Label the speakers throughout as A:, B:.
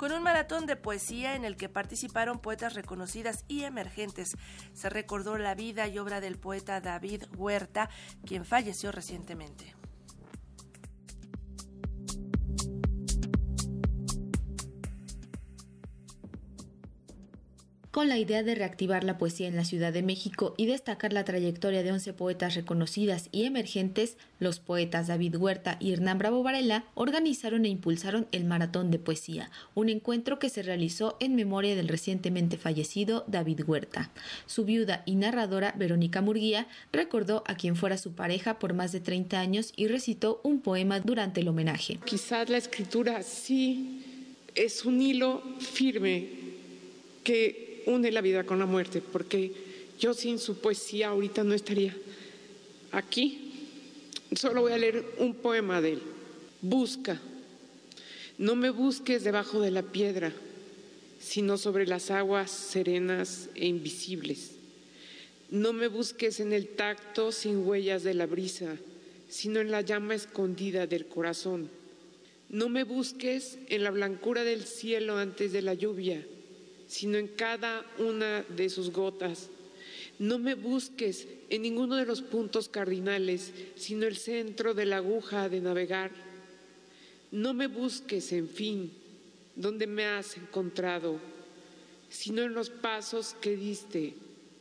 A: con un maratón de poesía en el que participaron poetas reconocidas y emergentes. Se recordó la vida y obra del poeta David Huerta, quien falleció recientemente.
B: Con la idea de reactivar la poesía en la Ciudad de México y destacar la trayectoria de 11 poetas reconocidas y emergentes, los poetas David Huerta y Hernán Bravo Varela organizaron e impulsaron el Maratón de Poesía, un encuentro que se realizó en memoria del recientemente fallecido David Huerta. Su viuda y narradora Verónica Murguía recordó a quien fuera su pareja por más de 30 años y recitó un poema durante el homenaje.
C: Quizás la escritura sí es un hilo firme que une la vida con la muerte, porque yo sin su poesía ahorita no estaría aquí. Solo voy a leer un poema de él. Busca. No me busques debajo de la piedra, sino sobre las aguas serenas e invisibles. No me busques en el tacto sin huellas de la brisa, sino en la llama escondida del corazón. No me busques en la blancura del cielo antes de la lluvia, sino en cada una de sus gotas. No me busques en ninguno de los puntos cardinales, sino el centro de la aguja de navegar. No me busques, en fin, donde me has encontrado, sino en los pasos que diste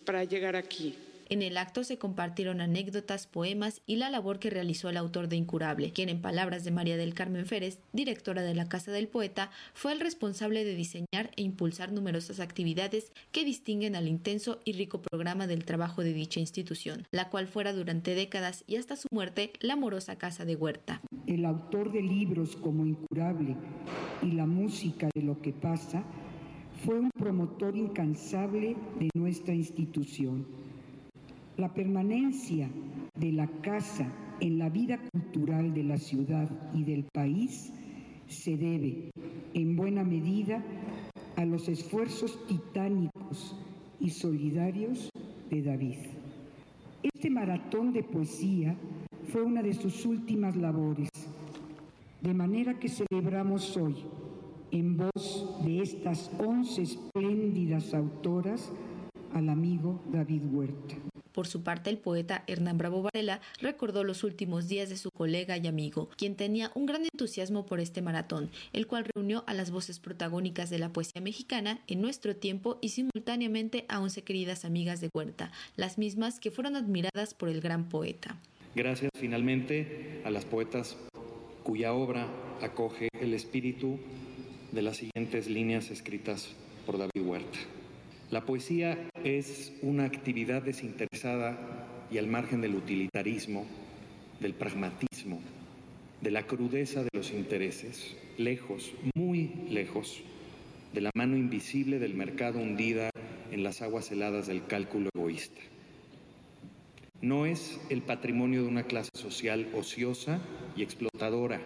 C: para llegar aquí.
B: En el acto se compartieron anécdotas, poemas y la labor que realizó el autor de Incurable, quien en palabras de María del Carmen Férez, directora de la Casa del Poeta, fue el responsable de diseñar e impulsar numerosas actividades que distinguen al intenso y rico programa del trabajo de dicha institución, la cual fuera durante décadas y hasta su muerte la amorosa Casa de Huerta.
D: El autor de libros como Incurable y la música de lo que pasa fue un promotor incansable de nuestra institución la permanencia de la casa en la vida cultural de la ciudad y del país se debe, en buena medida, a los esfuerzos titánicos y solidarios de David. Este maratón de poesía fue una de sus últimas labores, de manera que celebramos hoy, en voz de estas once espléndidas autoras, al amigo David Huerta.
B: Por su parte, el poeta Hernán Bravo Varela recordó los últimos días de su colega y amigo, quien tenía un gran entusiasmo por este maratón, el cual reunió a las voces protagónicas de la poesía mexicana en nuestro tiempo y simultáneamente a once queridas amigas de Huerta, las mismas que fueron admiradas por el gran poeta.
E: Gracias finalmente a las poetas cuya obra acoge el espíritu de las siguientes líneas escritas por David Huerta. La poesía es una actividad desinteresada y al margen del utilitarismo, del pragmatismo, de la crudeza de los intereses, lejos, muy lejos, de la mano invisible del mercado hundida en las aguas heladas del cálculo egoísta. No es el patrimonio de una clase social ociosa y explotadora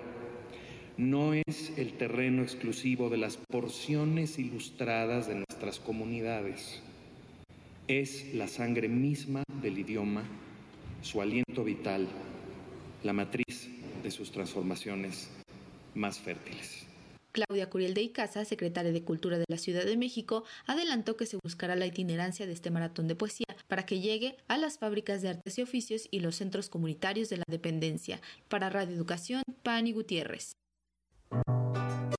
E: no es el terreno exclusivo de las porciones ilustradas de nuestras comunidades. Es la sangre misma del idioma, su aliento vital, la matriz de sus transformaciones más fértiles.
B: Claudia Curiel de Icaza, secretaria de Cultura de la Ciudad de México, adelantó que se buscará la itinerancia de este maratón de poesía para que llegue a las fábricas de artes y oficios y los centros comunitarios de la dependencia. Para Radio Educación, Pani Gutiérrez. Bye.